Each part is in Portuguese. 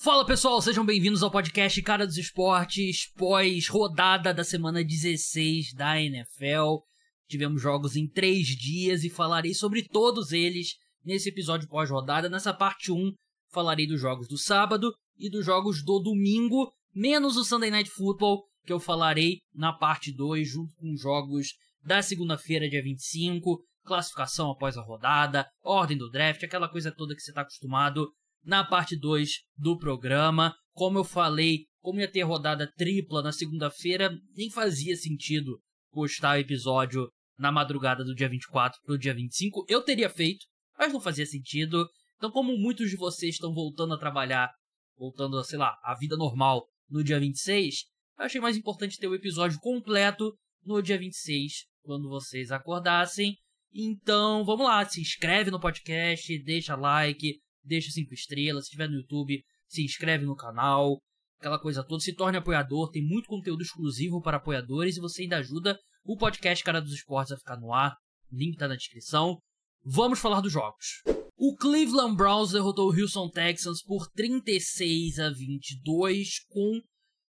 Fala pessoal, sejam bem-vindos ao podcast Cara dos Esportes, pós-rodada da semana 16 da NFL. Tivemos jogos em três dias e falarei sobre todos eles nesse episódio pós-rodada. Nessa parte 1, falarei dos jogos do sábado e dos jogos do domingo, menos o Sunday Night Football, que eu falarei na parte 2, junto com os jogos da segunda-feira, dia 25, classificação após a rodada, ordem do draft, aquela coisa toda que você está acostumado na parte 2 do programa. Como eu falei, como ia ter rodada tripla na segunda-feira, nem fazia sentido postar o episódio na madrugada do dia 24 para o dia 25. Eu teria feito, mas não fazia sentido. Então, como muitos de vocês estão voltando a trabalhar, voltando a, sei lá, a vida normal no dia 26, eu achei mais importante ter o episódio completo no dia 26, quando vocês acordassem. Então, vamos lá, se inscreve no podcast, deixa like, deixa cinco estrelas, se estiver no YouTube, se inscreve no canal, aquela coisa toda, se torne apoiador, tem muito conteúdo exclusivo para apoiadores e você ainda ajuda o podcast Cara dos Esportes a ficar no ar. Link tá na descrição. Vamos falar dos jogos. O Cleveland Browns derrotou o Houston Texans por 36 a 22 com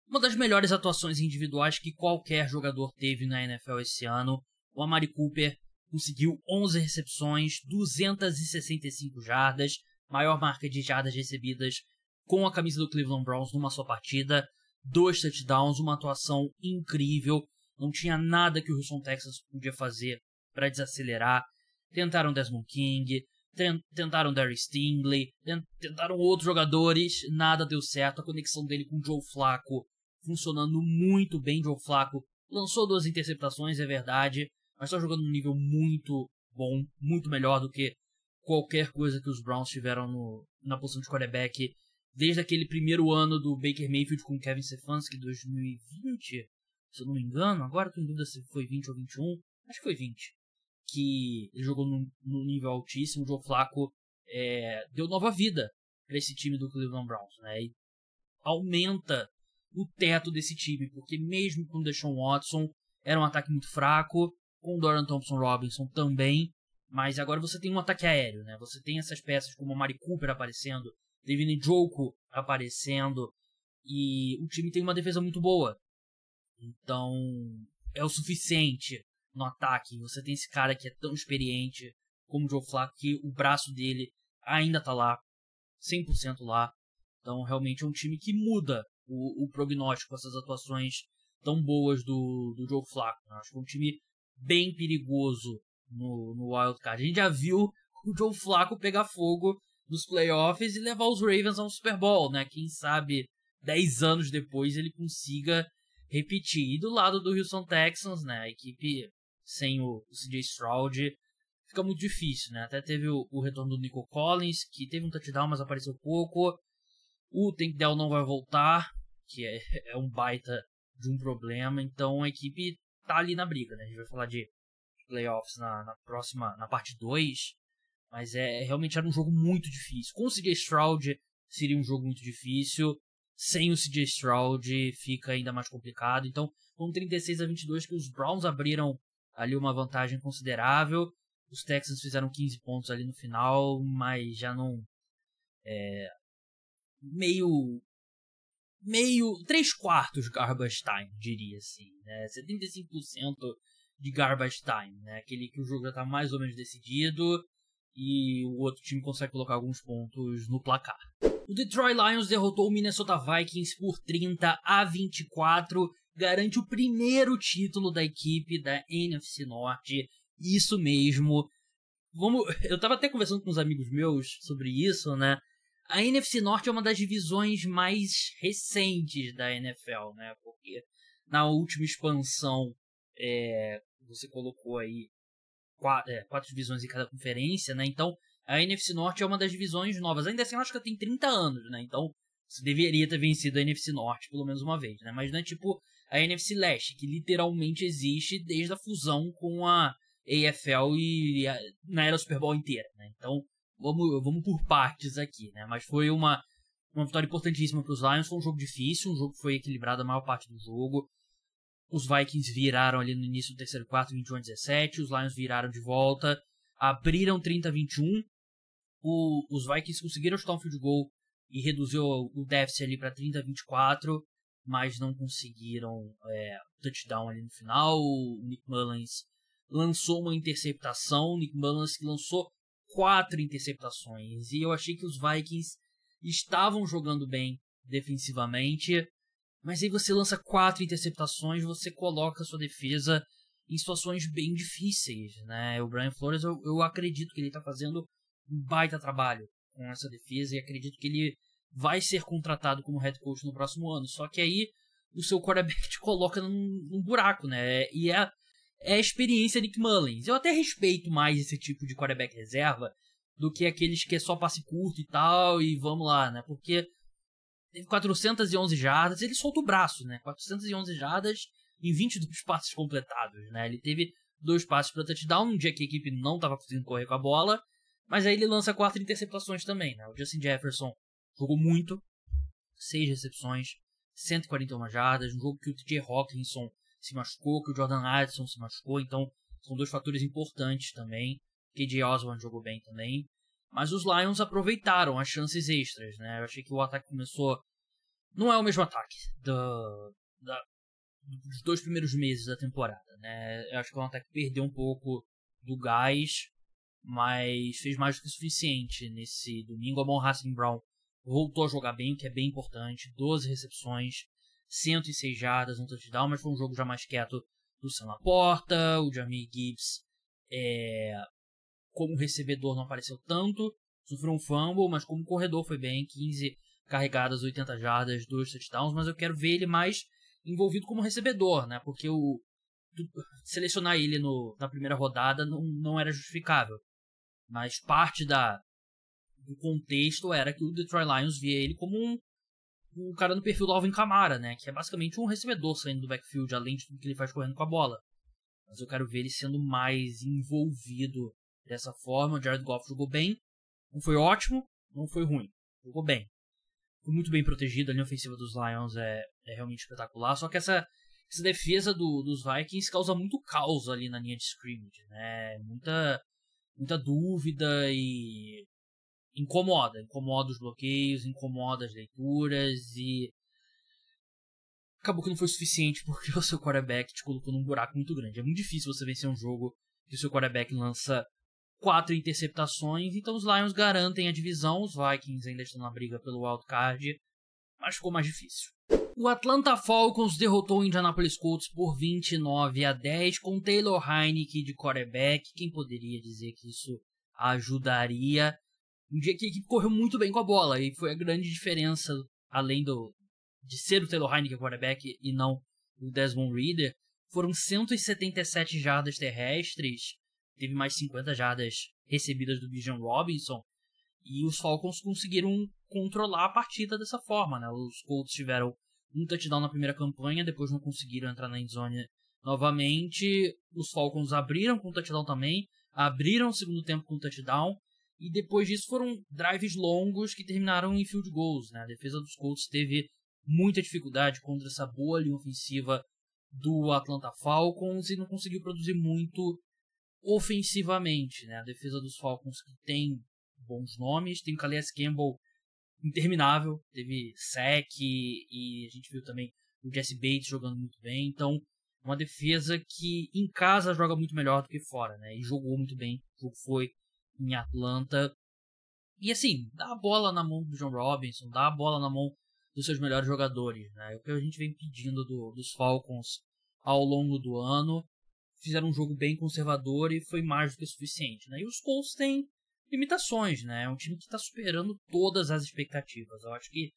uma das melhores atuações individuais que qualquer jogador teve na NFL esse ano. O Amari Cooper conseguiu 11 recepções, 265 jardas, maior marca de jardas recebidas com a camisa do Cleveland Browns numa só partida, dois touchdowns, uma atuação incrível. Não tinha nada que o Houston Texas podia fazer para desacelerar. Tentaram Desmond King, tentaram Darius Stingley, tentaram outros jogadores, nada deu certo. A conexão dele com Joe Flacco funcionando muito bem. Joe Flacco lançou duas interceptações, é verdade, mas está jogando num nível muito bom, muito melhor do que qualquer coisa que os Browns tiveram no, na posição de quarterback desde aquele primeiro ano do Baker Mayfield com Kevin Stefanski, 2020, se eu não me engano. Agora estou dúvida se foi 20 ou 21. Acho que foi 20. Que ele jogou num, nível altíssimo. O Joe Flacco é, deu nova vida para esse time do Cleveland Browns. Né? E aumenta o teto desse time, porque mesmo com o Deshaun Watson, era um ataque muito fraco. Com o Dorian Thompson Robinson também. Mas agora você tem um ataque aéreo, né? Você tem essas peças como a Mari Cooper aparecendo, Devin Njoku aparecendo, e o time tem uma defesa muito boa. Então, é o suficiente no ataque. Você tem esse cara que é tão experiente como o Joe Flacco, que o braço dele ainda tá lá, 100% lá. Então, realmente é um time que muda o, o prognóstico essas atuações tão boas do, do Joe Flacco. Né? Acho que é um time bem perigoso no, no Wild Card. A gente já viu o Joe Flacco pegar fogo nos playoffs e levar os Ravens ao Super Bowl, né? Quem sabe 10 anos depois ele consiga repetir. E do lado do Houston Texans, né? A equipe sem o, CJ Stroud fica muito difícil, né? Até teve o, o, retorno do Nico Collins, que teve um touchdown, mas apareceu pouco. O Tank Dell não vai voltar, que é, é um baita de um problema. Então a equipe tá ali na briga, né? A gente vai falar de playoffs na, na próxima, na parte 2. Mas é realmente era um jogo muito difícil. Com o CJ Stroud seria um jogo muito difícil. Sem o CJ Stroud fica ainda mais complicado. Então, com 36 a 22 que os Browns abriram ali uma vantagem considerável. Os Texans fizeram 15 pontos ali no final, mas já não é, meio meio três quartos garbage time, diria assim, né? 75% de garbage time, né? Aquele que o jogo já está mais ou menos decidido e o outro time consegue colocar alguns pontos no placar. O Detroit Lions derrotou o Minnesota Vikings por 30 a 24, garante o primeiro título da equipe da NFC Norte. Isso mesmo. Vamos, eu tava até conversando com uns amigos meus sobre isso, né? A NFC Norte é uma das divisões mais recentes da NFL, né? Porque na última expansão é, você colocou aí quatro, é, quatro, divisões em cada conferência, né? Então a NFC Norte é uma das divisões novas. Ainda assim, eu acho que tem 30 anos, né? Então você deveria ter vencido a NFC Norte pelo menos uma vez, né? Mas não é tipo a NFC Leste, que literalmente existe desde a fusão com a AFL e a, na era Super Bowl inteira, né? Então vamos, vamos por partes aqui, né? Mas foi uma, uma vitória importantíssima para os Lions. Foi um jogo difícil, um jogo que foi equilibrado a maior parte do jogo. Os Vikings viraram ali no início do terceiro quarto, 21 a 17. Os Lions viraram de volta, abriram 30 a 21. O, os Vikings conseguiram chutar um field goal e reduziu o déficit ali para 30 a 24, mas não conseguiram é, touchdown ali no final. O Nick Mullins lançou uma interceptação, Nick Mullins que lançou quatro interceptações. E eu achei que os Vikings estavam jogando bem defensivamente, mas aí você lança quatro interceptações, você coloca a sua defesa em situações bem difíceis, né? O Brian Flores, eu, eu acredito que ele está fazendo um baita trabalho com essa defesa e acredito que ele vai ser contratado como head coach no próximo ano. Só que aí o seu quarterback te coloca num, num buraco, né? E é é a experiência Nick Mullins. Eu até respeito mais esse tipo de quarterback reserva do que aqueles que é só passe curto e tal, e vamos lá, né? Porque teve 411 jardas, ele solta o braço, né? 411 jardas em 22 passes completados, né? Ele teve dois passes para touchdown, um dia que a equipe não estava conseguindo correr com a bola, mas aí ele lança quatro interceptações também, né? O Justin Jefferson jogou muito, seis recepções, 141 jardas, um jogo que o TJ Hawkinson se machucou, que o Jordan Addison se machucou, então são dois fatores importantes também. KJ Osborne jogou bem também. Mas os Lions aproveitaram as chances extras, né? Eu achei que o ataque começou. Não é o mesmo ataque do, da, dos dois primeiros meses da temporada, né? Eu acho que o ataque perdeu um pouco do gás, mas fez mais do que suficiente nesse domingo. A Mon Racing Brown voltou a jogar bem, o que é bem importante. 12 recepções, 106 jardas, um touchdown, mas foi um jogo já mais quieto do Sam Laporta, o Jamie Gibbs é, como recebedor não apareceu tanto, sofreu um fumble, mas como corredor foi bem, 15 carregadas, 80 jardas, 2 touchdowns, mas eu quero ver ele mais envolvido como recebedor, né? Porque o selecionar ele no, na primeira rodada não, não era justificável. Mas parte da do contexto era que o Detroit Lions via ele como um o cara no perfil do Alvin Kamara, né? Que é basicamente um recebedor saindo do backfield, além de tudo que ele faz correndo com a bola. Mas eu quero ver ele sendo mais envolvido dessa forma. O Jared Goff jogou bem. Não foi ótimo, não foi ruim. Jogou bem. Foi muito bem protegido. A linha ofensiva dos Lions é, é realmente espetacular. Só que essa, essa defesa do, dos Vikings causa muito caos ali na linha de scrimmage, né? Muita, muita dúvida e incomoda, incomoda os bloqueios, incomoda as leituras e acabou que não foi suficiente porque o seu quarterback te colocou num buraco muito grande. É muito difícil você vencer um jogo que o seu quarterback lança quatro interceptações, então os Lions garantem a divisão, os Vikings ainda estão na briga pelo wild card, mas ficou mais difícil. O Atlanta Falcons derrotou o Indianapolis Colts por 29 a 10 com Taylor Heineke de quarterback. Quem poderia dizer que isso ajudaria? Um dia que a equipe correu muito bem com a bola e foi a grande diferença, além do de ser o Taylor Heineken quarterback e não o Desmond Reader, foram 177 jardas terrestres, teve mais 50 jardas recebidas do Bijan Robinson, e os Falcons conseguiram controlar a partida dessa forma, né? Os Colts tiveram um touchdown na primeira campanha, depois não conseguiram entrar na endzone novamente. Os Falcons abriram com touchdown também, abriram o segundo tempo com touchdown, e depois disso foram drives longos que terminaram em field goals. Né? A defesa dos Colts teve muita dificuldade contra essa boa linha ofensiva do Atlanta Falcons e não conseguiu produzir muito ofensivamente. Né? A defesa dos Falcons que tem bons nomes, tem o Calais Campbell interminável, teve sec e a gente viu também o Jesse Bates jogando muito bem, então uma defesa que em casa joga muito melhor do que fora, né? E jogou muito bem, o jogo foi em Atlanta. E assim, dá a bola na mão do John Robinson, dá a bola na mão dos seus melhores jogadores. Né? É o que a gente vem pedindo do, dos Falcons ao longo do ano. Fizeram um jogo bem conservador e foi mais do que suficiente. Né? E os Colts têm limitações, né? É um time que está superando todas as expectativas. Eu acho que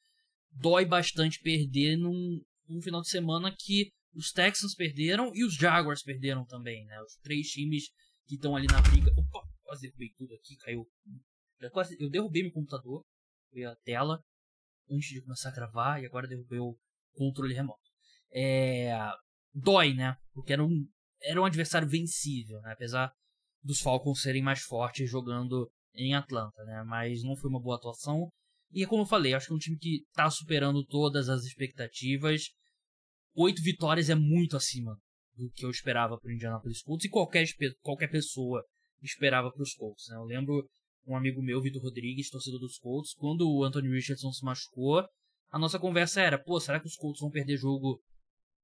dói bastante perder num, num final de semana que os Texans perderam e os Jaguars perderam também, né? Os três times que estão ali na briga. Opa, quase derrubei tudo aqui, caiu. Eu, derrubei meu computador, foi a tela, antes de começar a gravar, e agora derrubei o controle remoto. É, dói, né? Porque era um, era um adversário vencível, né? Apesar dos Falcons serem mais fortes jogando em Atlanta, né? Mas não foi uma boa atuação. E como eu falei, acho que é um time que está superando todas as expectativas. Oito vitórias é muito acima do que eu esperava para o Indianapolis Colts e qualquer, qualquer pessoa esperava para os Colts. Né? Eu lembro um amigo meu, Vitor Rodrigues, torcedor dos Colts, quando o Anthony Richardson se machucou, a nossa conversa era, pô, será que os Colts vão perder jogo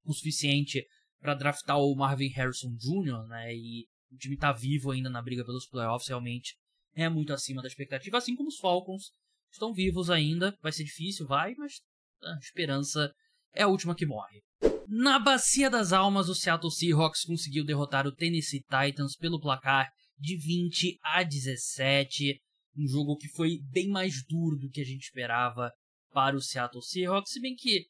o suficiente para draftar o Marvin Harrison Jr., né? E o time tá vivo ainda na briga pelos playoffs, realmente é muito acima da expectativa, assim como os Falcons estão vivos ainda. Vai ser difícil, vai, mas a esperança é a última que morre. Na Bacia das Almas, o Seattle Seahawks conseguiu derrotar o Tennessee Titans pelo placar de 20 a 17. Um jogo que foi bem mais duro do que a gente esperava para o Seattle Seahawks, se bem que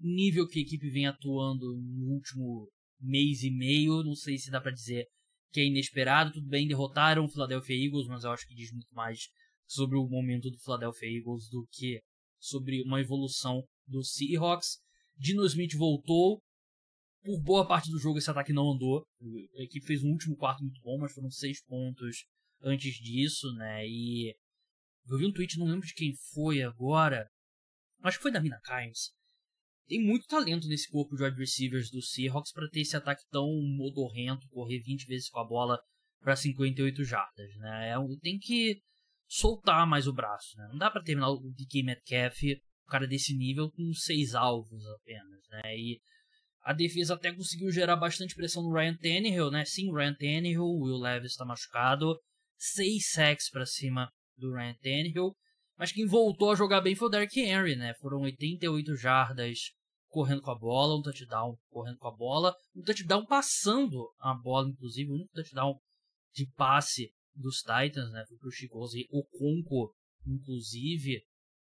nível que a equipe vem atuando no último mês e meio, não sei se dá para dizer que é inesperado. Tudo bem, derrotaram o Philadelphia Eagles, mas eu acho que diz muito mais sobre o momento do Philadelphia Eagles do que sobre uma evolução do Seahawks. Dino Smith voltou. Por boa parte do jogo esse ataque não andou. A equipe fez um último quarto muito bom, mas foram seis pontos antes disso, né? E eu vi um tweet, não lembro de quem foi agora. Acho que foi da Mina Kimes. Tem muito talento nesse corpo de wide receivers do Seahawks para ter esse ataque tão modorrento, correr 20 vezes com a bola para 58 jardas, né? É tem que soltar mais o braço, né? Não dá para terminar o DK Metcalf, o cara desse nível, com seis alvos apenas, né? E a defesa até conseguiu gerar bastante pressão no Ryan Tannehill, né? Sim, Ryan Tannehill, o Will Levis está machucado, seis sacks para cima do Ryan Tannehill, mas quem voltou a jogar bem foi o Derrick Henry, né? Foram 88 jardas correndo com a bola, um touchdown correndo com a bola, um touchdown passando a bola, inclusive, um touchdown de passe dos Titans, né? Foi pro Chicose o Conco, inclusive,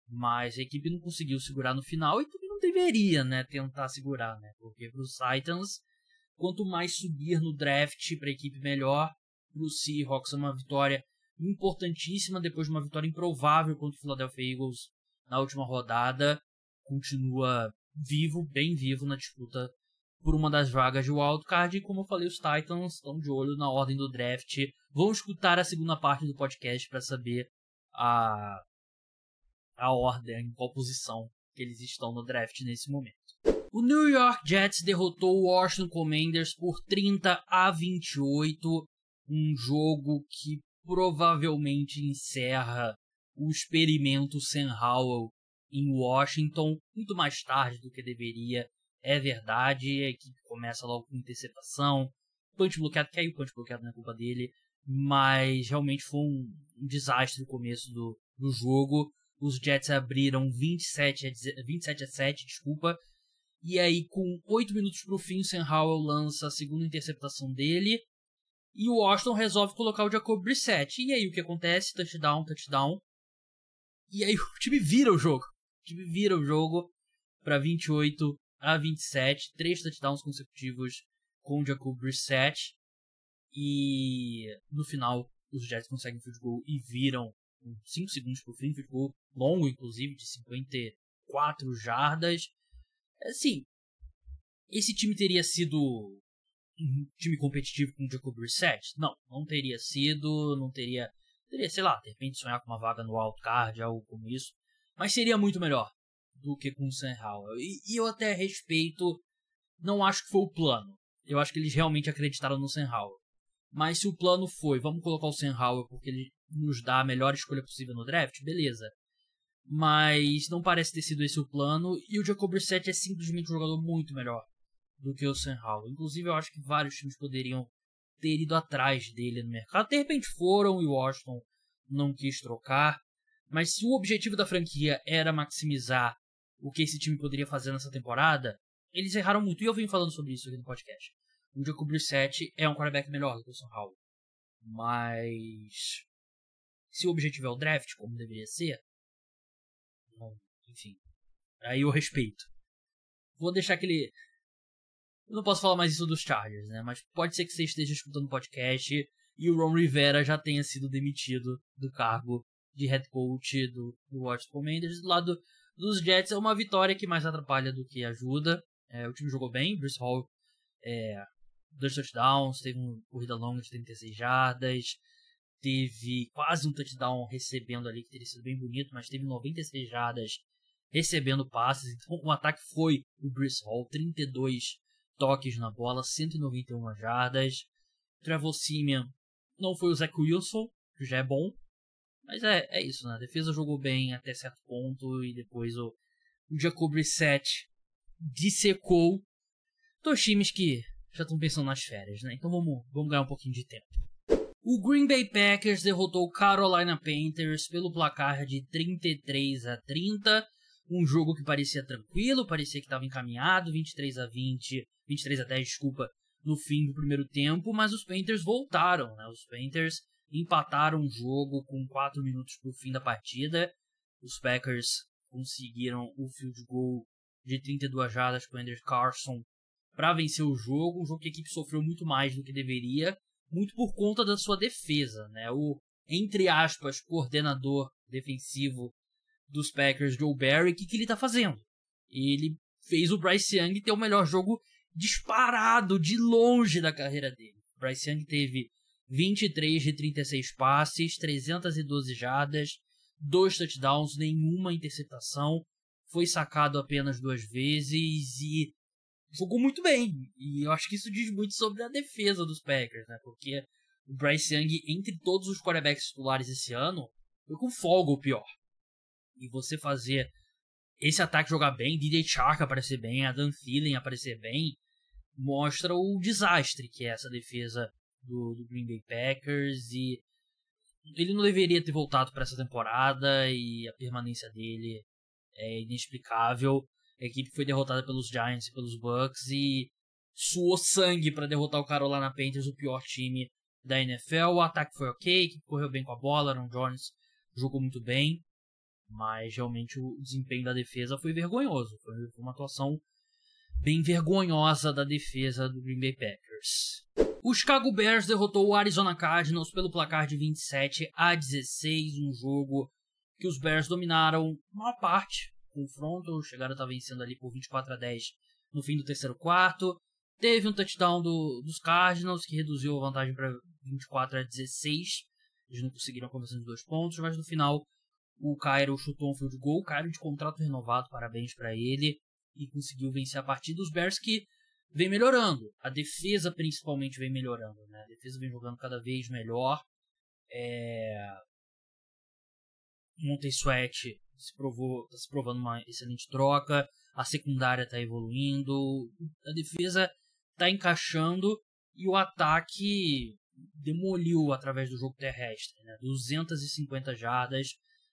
mas a equipe não conseguiu segurar no final e também não deveria, né? Tentar segurar, né? Porque para os Titans, quanto mais subir no draft para a equipe melhor, para Seahawks é uma vitória importantíssima depois de uma vitória improvável contra o Philadelphia Eagles na última rodada, continua vivo, bem vivo na disputa por uma das vagas de wildcard. E como eu falei, os Titans estão de olho na ordem do draft. Vão escutar a segunda parte do podcast para saber a, a ordem, em qual posição que eles estão no draft nesse momento. O New York Jets derrotou o Washington Commanders por 30 a 28, um jogo que provavelmente encerra o experimento Sam Howell em Washington muito mais tarde do que deveria é verdade, a equipe começa logo com interceptação, punch bloqueado, caiu punch bloqueado na é culpa dele, mas realmente foi um, um desastre o começo do, do jogo. Os Jets abriram 27 a, 27 a 7, desculpa. E aí, com 8 minutos pro fim, o Sam Howell lança a segunda interceptação dele. E o Washington resolve colocar o Jacob Brissett. E aí, o que acontece? Touchdown, touchdown. E aí, o time vira o jogo. Time vira o jogo para 28 a 27, três touchdowns consecutivos com o Jacob Brissett. E no final, os Jets conseguem field goal e viram 5 segundos por fim, field goal longo, inclusive, de 54 jardas. Assim, esse time teria sido um time competitivo com o Jacob Brissett? Não, não teria sido, não teria, teria, sei lá, de repente sonhar com uma vaga no wildcard, algo como isso. Mas seria muito melhor do que com o Sam Howell. E, e, eu até respeito, não acho que foi o plano. Eu acho que eles realmente acreditaram no Sam Howell. Mas se o plano foi, vamos colocar o Sam Howell porque ele nos dá a melhor escolha possível no draft, beleza. Mas não parece ter sido esse o plano. E o Jacob Brissett é simplesmente um jogador muito melhor do que o Sam Howell. Inclusive, eu acho que vários times poderiam ter ido atrás dele no mercado. De repente foram e o Washington não quis trocar. Mas se o objetivo da franquia era maximizar o que esse time poderia fazer nessa temporada, eles erraram muito. E eu venho falando sobre isso aqui no podcast. O Jacob Brissett é um quarterback melhor do que o Sam Howell. Mas se o objetivo é o draft, como deveria ser, não, enfim, aí eu respeito. Vou deixar aquele eu não posso falar mais isso dos Chargers, né? Mas pode ser que você esteja escutando o podcast e o Ron Rivera já tenha sido demitido do cargo de head coach do, do Washington Commanders. Do lado dos Jets é uma vitória que mais atrapalha do que ajuda. É, o time jogou bem, Bruce Hall é, dois touchdowns, teve uma corrida longa de 36 jardas, teve quase um touchdown recebendo ali, que teria sido bem bonito, mas teve 96 jardas recebendo passes. Então o ataque foi o Bruce Hall, 32 toques na bola, 191 jardas. Trevor Simeon não foi o Zach Wilson, que já é bom, Mas é, é isso, né? A defesa jogou bem até certo ponto e depois o, o Jacob Reset dissecou dois times que já estão pensando nas férias, né? Então vamos, vamos ganhar um pouquinho de tempo. O Green Bay Packers derrotou o Carolina Panthers pelo placar de 33 a 30. Um jogo que parecia tranquilo, parecia que estava encaminhado, 23 a 20, 23 a 10, desculpa, no fim do primeiro tempo, mas os Panthers voltaram, né? Os Panthers empataram o jogo com 4 minutos para o fim da partida. Os Packers conseguiram o field goal de 32 jardas o Andrew Carson para vencer o jogo, um jogo que a equipe sofreu muito mais do que deveria, muito por conta da sua defesa, né? O entre aspas coordenador defensivo dos Packers, Joe Barry, o que, que ele está fazendo? Ele fez o Bryce Young ter o melhor jogo disparado de longe da carreira dele. Bryce Young teve 23 de 36 passes, 312 jardas, dois touchdowns, nenhuma interceptação, foi sacado apenas duas vezes e jogou muito bem. E eu acho que isso diz muito sobre a defesa dos Packers, né? Porque o Bryce Young, entre todos os quarterbacks titulares esse ano, foi com folga o pior. E você fazer esse ataque jogar bem, DJ Chark aparecer bem, Adam Thielen aparecer bem, mostra o desastre que é essa defesa do, do Green Bay Packers e ele não deveria ter voltado para essa temporada e a permanência dele é inexplicável. A equipe foi derrotada pelos Giants e pelos Bucks e suou sangue para derrotar o Carolina Panthers, o pior time da NFL. O ataque foi ok, correu bem com a bola, Aaron Jones jogou muito bem, mas realmente o desempenho da defesa foi vergonhoso. Foi uma atuação bem vergonhosa da defesa do Green Bay Packers. O Chicago Bears derrotou o Arizona Cardinals pelo placar de 27 a 16, um jogo que os Bears dominaram uma parte confronto, chegaram a estar vencendo ali por 24 a 10 no fim do terceiro quarto. Teve um touchdown do, dos Cardinals que reduziu a vantagem para 24 a 16. Eles não conseguiram conversão de dois pontos, mas no final o Cairo chutou um field goal. Cairo de contrato renovado, parabéns para ele. E conseguiu vencer a partida. Os Bears que vem melhorando. A defesa principalmente vem melhorando. Né? A defesa vem jogando cada vez melhor. É... Monte Sweat se provou, tá se provando uma excelente troca, a secundária está evoluindo, a defesa está encaixando e o ataque demoliu através do jogo terrestre, né? 250 jardas,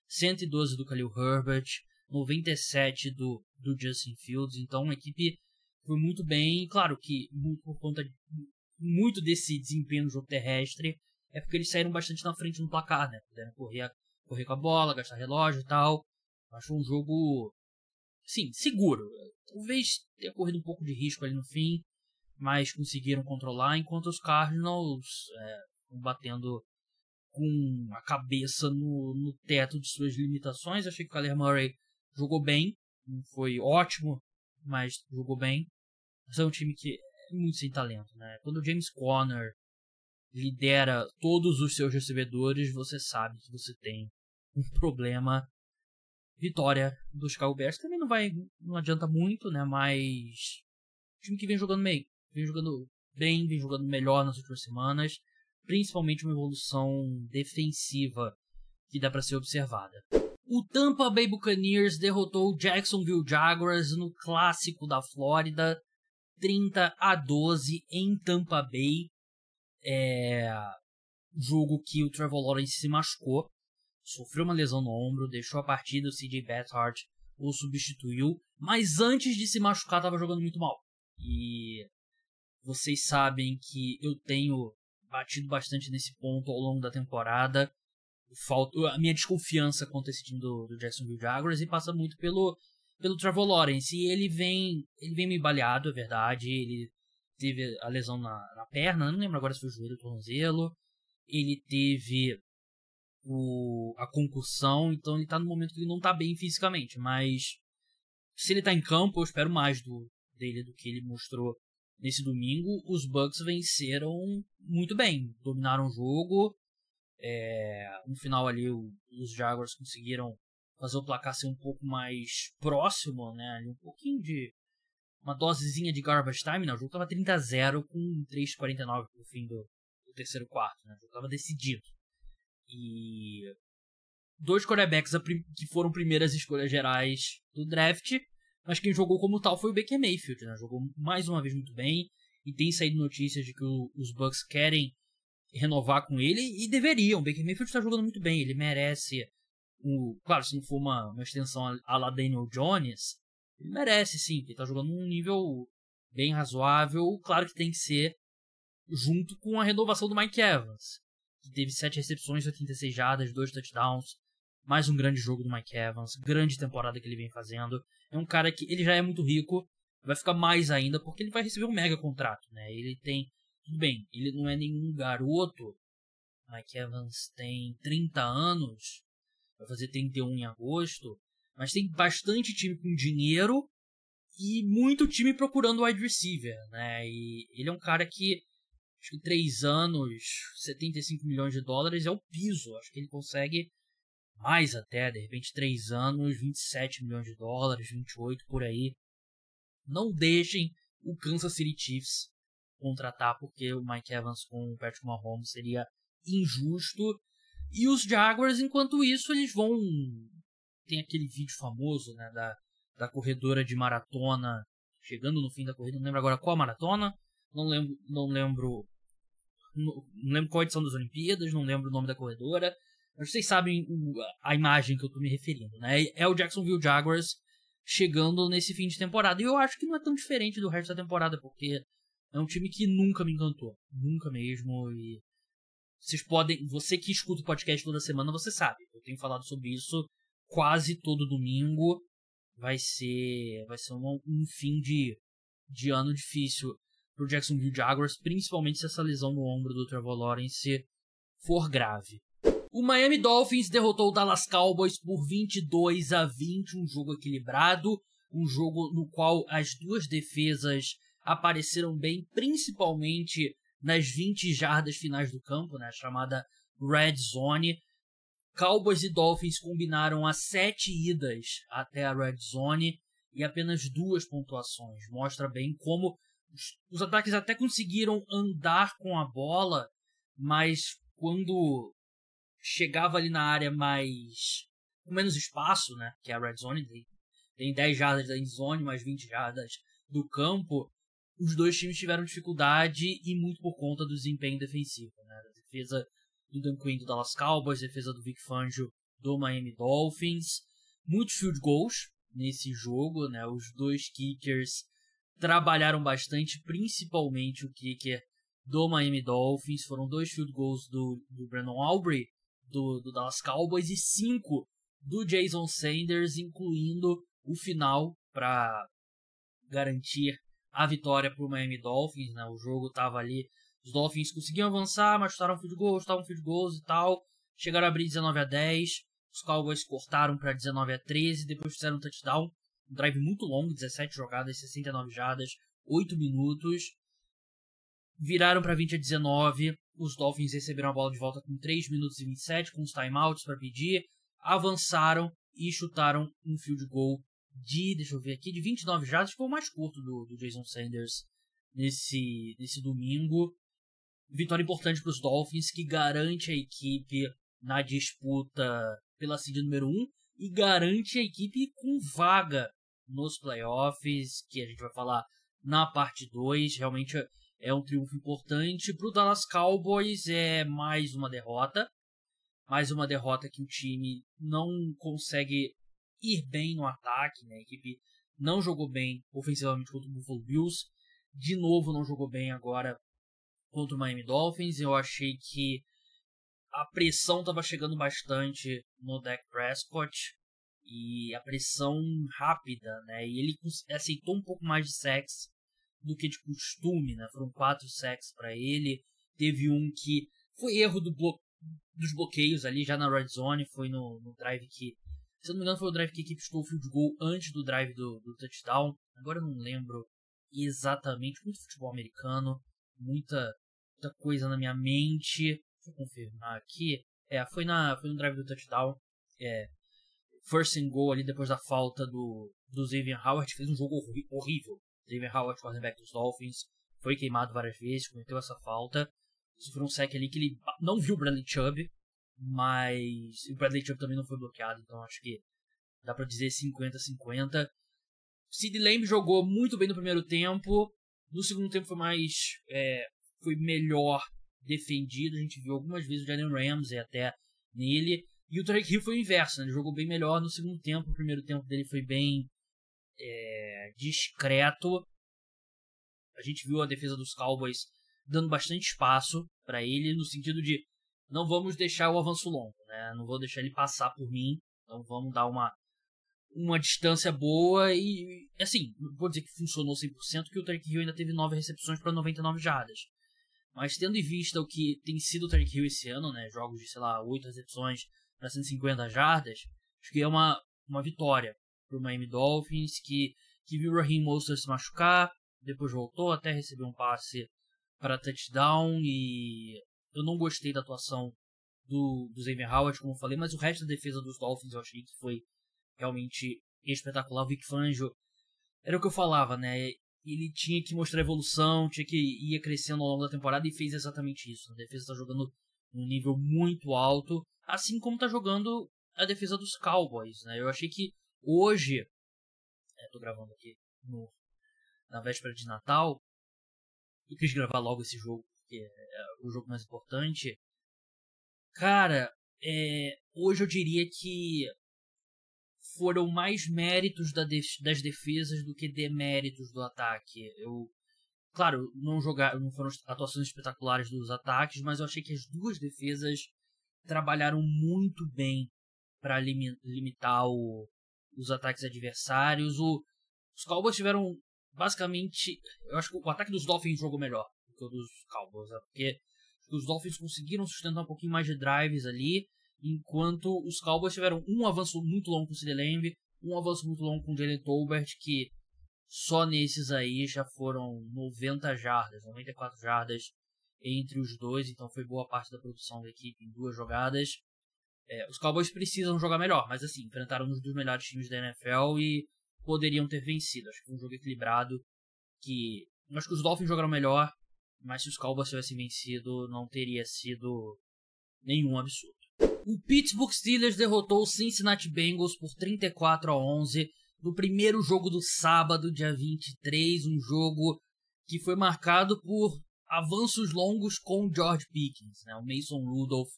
112 do Khalil Herbert, 97 do, do Justin Fields, então a equipe foi muito bem, claro que por conta de, muito desse desempenho no jogo terrestre é porque eles saíram bastante na frente no placar, né? Puderam correr, correr com a bola, gastar relógio e tal. Acho um jogo, sim, seguro. Talvez tenha corrido um pouco de risco ali no fim, mas conseguiram controlar, enquanto os Cardinals é, batendo com a cabeça no, no teto de suas limitações. Achei que o Kyler Murray jogou bem, não foi ótimo, mas jogou bem. Mas é um time que é muito sem talento, né? Quando o James Conner lidera todos os seus recebedores, você sabe que você tem um problema vitória do Chicago Bears. Também não vai, não adianta muito, né? Mas time que vem jogando bem, vem jogando bem, vem jogando melhor nas últimas semanas, principalmente uma evolução defensiva que dá para ser observada. O Tampa Bay Buccaneers derrotou o Jacksonville Jaguars no clássico da Flórida, 30 a 12 em Tampa Bay. É jogo que o Trevor Lawrence se machucou sofreu uma lesão no ombro, deixou a partida, o CJ Beathard o substituiu, mas antes de se machucar estava jogando muito mal. E vocês sabem que eu tenho batido bastante nesse ponto ao longo da temporada. A minha desconfiança contra esse time do, do Jacksonville Jaguars e passa muito pelo, pelo Trevor Lawrence. E ele vem, ele vem meio baleado, é verdade. Ele teve a lesão na, na perna, não lembro agora se foi o joelho ou o tornozelo. Ele teve o, a concussão, então ele tá no momento que ele não tá bem fisicamente, mas se ele tá em campo, eu espero mais do dele do que ele mostrou nesse domingo. Os Bucks venceram muito bem, dominaram o jogo. É, no final ali o, os Jaguars conseguiram fazer o placar ser um pouco mais próximo, né? Um pouquinho de uma dosezinha de garbage time, né? O jogo tava 30 a 0 com 3:49 no fim do, do terceiro quarto, né? O jogo tava decidido. E dois quarterbacks que foram primeiras escolhas gerais do draft, mas quem jogou como tal foi o Baker Mayfield, né? Jogou mais uma vez muito bem e tem saído notícias de que o, os Bucks querem renovar com ele e deveriam. O Baker Mayfield está jogando muito bem, ele merece claro, se não for uma, uma extensão a la Daniel Jones, ele merece sim, ele está jogando num nível bem razoável, claro que tem que ser junto com a renovação do Mike Evans, que teve 7 recepções, 86 jardas, 2 touchdowns, mais um grande jogo do Mike Evans, grande temporada que ele vem fazendo. É um cara que ele já é muito rico, vai ficar mais ainda porque ele vai receber um mega contrato, né? Ele tem, tudo bem, ele não é nenhum garoto. Mike Evans tem 30 anos, vai fazer 31 em agosto, mas tem bastante time com dinheiro e muito time procurando wide receiver, né? E ele é um cara que acho que 3 anos, 75 milhões de dólares é o piso. Acho que ele consegue mais até, de repente 3 anos, 27 milhões de dólares, 28 por aí. Não deixem o Kansas City Chiefs contratar porque o Mike Evans com o Patrick Mahomes seria injusto. E os Jaguars, enquanto isso, eles vão. Tem aquele vídeo famoso né, da, da corredora de maratona chegando no fim da corrida. Não lembro agora qual maratona. Não lembro, não lembro. Não, lembro qual edição das Olimpíadas. Não lembro o nome da corredora. Mas vocês sabem a imagem que eu tô me referindo, né? É o Jacksonville Jaguars chegando nesse fim de temporada. E eu acho que não é tão diferente do resto da temporada, porque é um time que nunca me encantou. Nunca mesmo. E vocês podem. Você que escuta o podcast toda semana, você sabe. Eu tenho falado sobre isso quase todo domingo. Vai ser. Vai ser um, um fim de, de ano difícil pro Jacksonville Jaguars, principalmente se essa lesão no ombro do Trevor Lawrence for grave. O Miami Dolphins derrotou o Dallas Cowboys por 22 a 20, um jogo equilibrado, um jogo no qual as duas defesas apareceram bem, principalmente nas 20 jardas finais do campo, né, chamada Red Zone. Cowboys e Dolphins combinaram as sete idas até a Red Zone e apenas duas pontuações. Mostra bem como os, os ataques até conseguiram andar com a bola, mas quando chegava ali na área mais. com menos espaço, né? Que é a red zone. Tem, tem 10 jardas da end zone, mais 20 jardas do campo. Os dois times tiveram dificuldade e muito por conta do desempenho defensivo, né? A defesa do Dan Quinn do Dallas Cowboys, defesa do Vic Fangio do Miami Dolphins. Muitos field goals nesse jogo, né? Os dois kickers trabalharam bastante, principalmente o kicker do Miami Dolphins. Foram dois field goals do, do Brandon Aubrey do, do Dallas Cowboys e cinco do Jason Sanders, incluindo o final para garantir a vitória para o Miami Dolphins. Né? O jogo estava ali, os Dolphins conseguiam avançar, mas chutaram field goals, chutaram field goals e tal. Chegaram a abrir 19 a 10. Os Cowboys cortaram para 19 a 13, depois fizeram um touchdown, um drive muito longo, 17 jogadas, 69 jardas, 8 minutos. Viraram para 20 a 19. Os Dolphins receberam a bola de volta com 3 minutos e 27, com os timeouts para pedir. Avançaram e chutaram um field goal de, deixa eu ver aqui, de 29 jardas, foi o mais curto do, do Jason Sanders nesse, nesse domingo. Vitória importante para os Dolphins, que garante a equipe na disputa pela seed número 1 e garante a equipe com vaga nos playoffs, que a gente vai falar na parte 2. Realmente é um triunfo importante. Para o Dallas Cowboys é mais uma derrota. Mais uma derrota que o time não consegue ir bem no ataque. Né? A equipe não jogou bem ofensivamente contra o Buffalo Bills. De novo, não jogou bem agora contra o Miami Dolphins. Eu achei que a pressão estava chegando bastante no Dak Prescott. E a pressão rápida, né? E ele aceitou um pouco mais de sacks do que de costume, né? Foram quatro sacks para ele. Teve um que foi erro do blo dos bloqueios ali, já na red zone, foi no, no drive que, se não me engano, foi o drive que a equipe estou o field goal antes do drive do, do touchdown. Agora eu não lembro exatamente, muito futebol americano, muita, muita coisa na minha mente. Deixa eu confirmar aqui. É, foi, na, foi no drive do touchdown. É, first and goal ali depois da falta do, do Xavier Howard, fez um jogo horrível. Xavier Howard, quarterback dos Dolphins, foi queimado várias vezes, cometeu essa falta. Sofreu um sec ali que ele não viu o Bradley Chubb. Mas o Bradley Chubb também não foi bloqueado, então acho que dá para dizer 50-50. Sid Lamb jogou muito bem no primeiro tempo, no segundo tempo foi mais é, foi melhor defendido, a gente viu algumas vezes o Jalen Ramsey até nele, e o Tarek Hill foi o inverso, né? ele jogou bem melhor no segundo tempo, o primeiro tempo dele foi bem é, discreto. A gente viu a defesa dos Cowboys dando bastante espaço para ele, no sentido de não vamos deixar o avanço longo, né? Não vou deixar ele passar por mim, então vamos dar uma uma distância boa e assim, vou dizer que funcionou 100%, que o Tarek Hill ainda teve 9 recepções para 99 jardas. Mas tendo em vista o que tem sido o Tarek Hill esse ano, né, jogos de, sei lá, 8 recepções para 150 jardas, acho que é uma, uma vitória para o Miami Dolphins, que, que viu o Raheem Mostert se machucar, depois voltou até receber um passe para touchdown e eu não gostei da atuação do, do Xavier Howard, como eu falei, mas o resto da defesa dos Dolphins eu achei que foi realmente espetacular. O Vic Fangio era o que eu falava, né? Ele tinha que mostrar evolução, tinha que ir crescendo ao longo da temporada e fez exatamente isso. A defesa está jogando num nível muito alto, assim como está jogando a defesa dos Cowboys, né? Eu achei que hoje, é, tô gravando aqui no, na véspera de Natal, eu quis gravar logo esse jogo porque é o jogo mais importante. Cara, é, hoje eu diria que foram mais méritos da def das defesas do que deméritos do ataque. Eu, claro, não jogar, não foram atuações espetaculares dos ataques, mas eu achei que as duas defesas trabalharam muito bem para lim limitar o, os ataques adversários. O, os Cowboys tiveram basicamente, eu acho que o ataque dos Dolphins jogou melhor que o dos Cowboys, né? porque os Dolphins conseguiram sustentar um pouquinho mais de drives ali enquanto os Cowboys tiveram um avanço muito longo com o Lamb, um avanço muito longo com o Jalen Tolbert, que só nesses aí já foram 90 jardas, 94 jardas entre os dois, então foi boa parte da produção da equipe em duas jogadas. É, os Cowboys precisam jogar melhor, mas assim, enfrentaram um dos melhores times da NFL e poderiam ter vencido. Acho que foi um jogo equilibrado que. Acho que os Dolphins jogaram melhor, mas se os Cowboys tivessem vencido, não teria sido nenhum absurdo. O Pittsburgh Steelers derrotou o Cincinnati Bengals por 34 a 11 no primeiro jogo do sábado, dia 23, um jogo que foi marcado por avanços longos com George Pickens. Né? O Mason Rudolph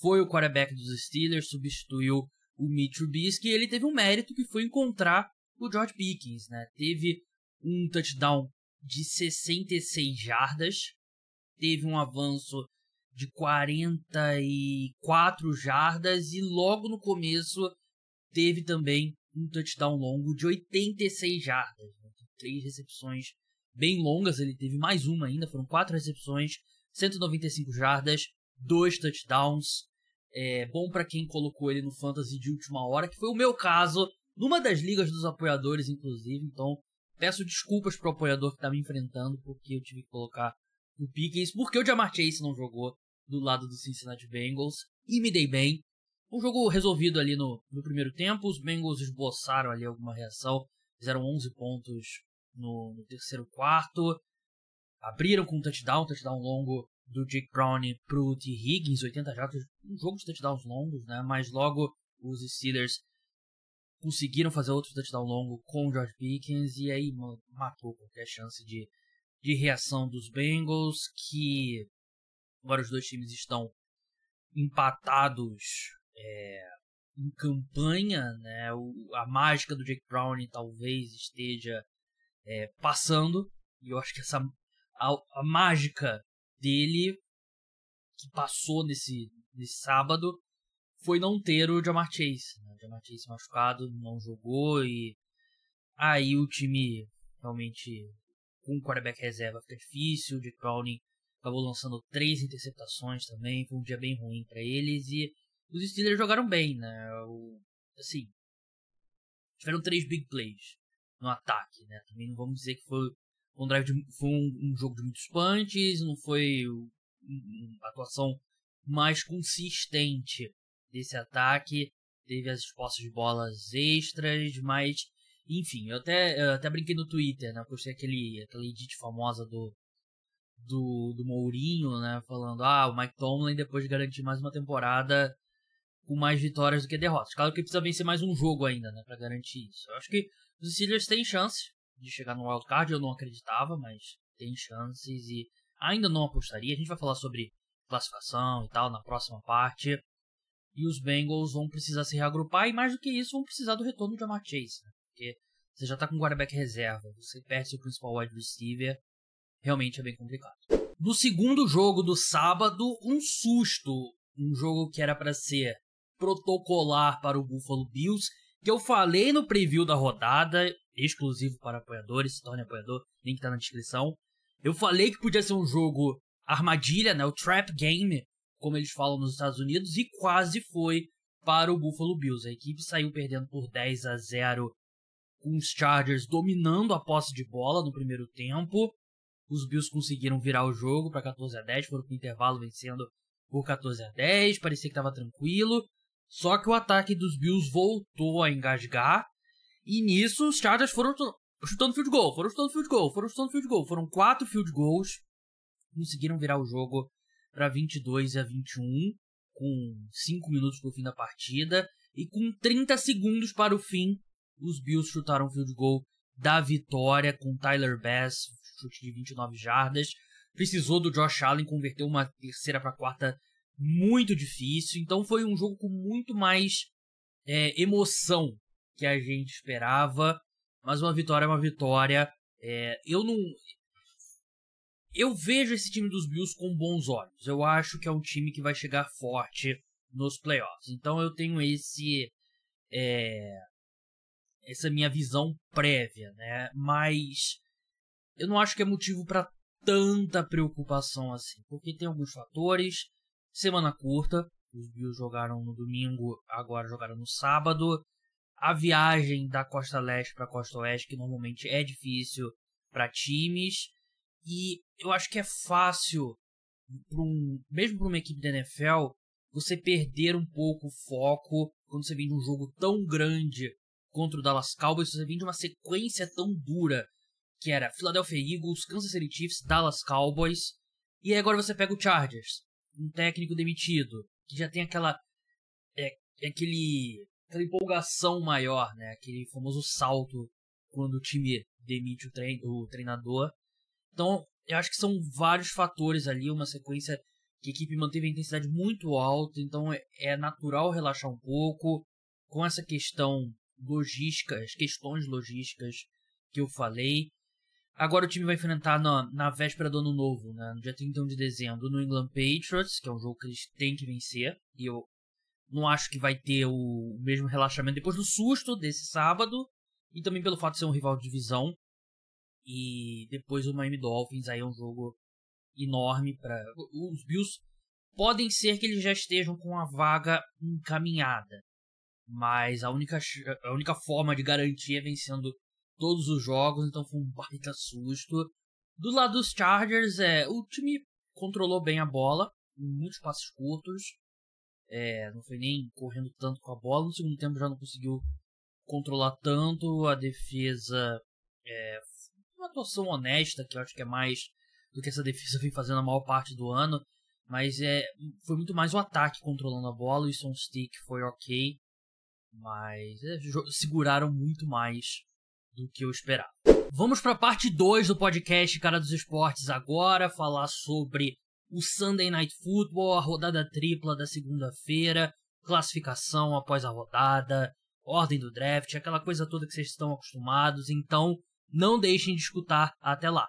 foi o quarterback dos Steelers, substituiu o Mitch Trubisky e ele teve um mérito que foi encontrar o George Pickens. Né? Teve um touchdown de 66 jardas, teve um avanço de 44 jardas e logo no começo teve também um touchdown longo de 86 jardas. Né? Três recepções bem longas, ele teve mais uma ainda, foram quatro recepções, 195 jardas, dois touchdowns. É bom para quem colocou ele no fantasy de última hora, que foi o meu caso, numa das ligas dos apoiadores, inclusive. Então, peço desculpas pro apoiador que tá me enfrentando, porque eu tive que colocar o Pickens, porque o Jamar Chase não jogou do lado do Cincinnati Bengals e me dei bem. Um jogo resolvido ali no, no primeiro tempo, os Bengals esboçaram ali alguma reação, fizeram 11 pontos no, no terceiro quarto, abriram com um touchdown, touchdown longo do Jake Brown pro T. Higgins, 80 jardas, um jogo de touchdowns longos, né? Mas logo os Steelers conseguiram fazer outro touchdown longo com o George Pickens e aí matou qualquer chance de, de reação dos Bengals, que Agora os dois times estão empatados é, em campanha, né? O, a mágica do Jake Brown talvez esteja é, passando. E eu acho que essa a, a, mágica dele que passou nesse, nesse sábado foi não ter o Jamar Chase. Né? O Jamar Chase machucado, não jogou e aí o time realmente com o quarterback reserva fica difícil. O Jake Browning acabou lançando três interceptações também, foi um dia bem ruim para eles e os Steelers jogaram bem, né? O, assim, tiveram três big plays no ataque, né? Também não vamos dizer que foi um drive de, foi um, um, jogo de muitos punches, não foi uma atuação mais consistente desse ataque, teve as postas de bolas extras, mas enfim, eu até, eu até brinquei no Twitter, né? Postei aquele, aquela edit famosa do do, do Mourinho, né? Falando, ah, o Mike Tomlin, depois de garantir mais uma temporada, com mais vitórias do que derrotas. Claro que precisa vencer mais um jogo ainda, né, para garantir isso. Eu acho que os Steelers têm chances de chegar no wild card, eu não acreditava, mas tem chances e ainda não apostaria. A gente vai falar sobre classificação e tal na próxima parte. E os Bengals vão precisar se reagrupar e mais do que isso vão precisar do retorno de Jamar Chase, né? Porque você já tá com quarterback reserva, você perde seu principal wide receiver, realmente é bem complicado. No segundo jogo do sábado, um susto, um jogo que era para ser protocolar para o Buffalo Bills, que eu falei no preview da rodada, exclusivo para apoiadores, se torne apoiador, link tá na descrição. Eu falei que podia ser um jogo armadilha, né, o trap game, como eles falam nos Estados Unidos, e quase foi para o Buffalo Bills. A equipe saiu perdendo por 10 a 0 com os Chargers dominando a posse de bola no primeiro tempo. Os Bills conseguiram virar o jogo para 14 a 10, foram para o intervalo vencendo por 14 a 10, parecia que estava tranquilo. Só que o ataque dos Bills voltou a engasgar. E nisso os Chargers foram chutando field goal, foram chutando field goal, foram chutando field goal. Foram quatro field goals. Conseguiram virar o jogo para 22 a 21, com 5 minutos para o fim da partida. E com 30 segundos para o fim, os Bills chutaram field goal da vitória com Tyler Bass, chute de 29 jardas. Precisou do Josh Allen converter uma terceira para quarta muito difícil. Então foi um jogo com muito mais é, emoção que a gente esperava. Mas uma vitória é uma vitória. É, eu não. Eu vejo esse time dos Bills com bons olhos. Eu acho que é um time que vai chegar forte nos playoffs. Então eu tenho esse. É, essa minha visão prévia, né? Mas eu não acho que é motivo para tanta preocupação assim, porque tem alguns fatores. Semana curta, os Bills jogaram no domingo, agora jogaram no sábado. A viagem da costa leste para costa oeste, que normalmente é difícil para times, e eu acho que é fácil, um, mesmo para uma equipe da NFL, você perder um pouco o foco quando você vem de um jogo tão grande contra o Dallas Cowboys, você vem de uma sequência tão dura que era Philadelphia Eagles, Kansas City Chiefs, Dallas Cowboys, e aí agora você pega o Chargers, um técnico demitido, que já tem aquela é, aquele aquela empolgação maior, né? Aquele famoso salto quando o time demite o, trein o treinador. Então, eu acho que são vários fatores ali, uma sequência que a equipe manteve a intensidade muito alta, então é, é natural relaxar um pouco com essa questão logística, as questões logísticas que eu falei. Agora o time vai enfrentar na, na véspera do ano novo, né, no dia 31 de dezembro, no England Patriots, que é um jogo que eles têm que vencer. E eu não acho que vai ter o, o mesmo relaxamento depois do susto desse sábado. E também pelo fato de ser um rival de divisão. E depois o Miami Dolphins aí é um jogo enorme para os Bills podem ser que eles já estejam com a vaga encaminhada mas a única a única forma de garantir é vencendo todos os jogos, então foi um baita susto. Do lado dos Chargers, é, o time controlou bem a bola, muitos passos curtos, é, não foi nem correndo tanto com a bola. No segundo tempo já não conseguiu controlar tanto a defesa. É, uma atuação honesta, que eu acho que é mais do que essa defesa vem fazendo a maior parte do ano. Mas é, foi muito mais o ataque controlando a bola. O Easton Stick foi ok, mas é, seguraram muito mais do que eu esperava. Vamos para a parte 2 do podcast Cara dos Esportes agora, falar sobre o Sunday Night Football, a rodada tripla da segunda-feira, classificação após a rodada, ordem do draft, aquela coisa toda que vocês estão acostumados. Então, não deixem de escutar até lá.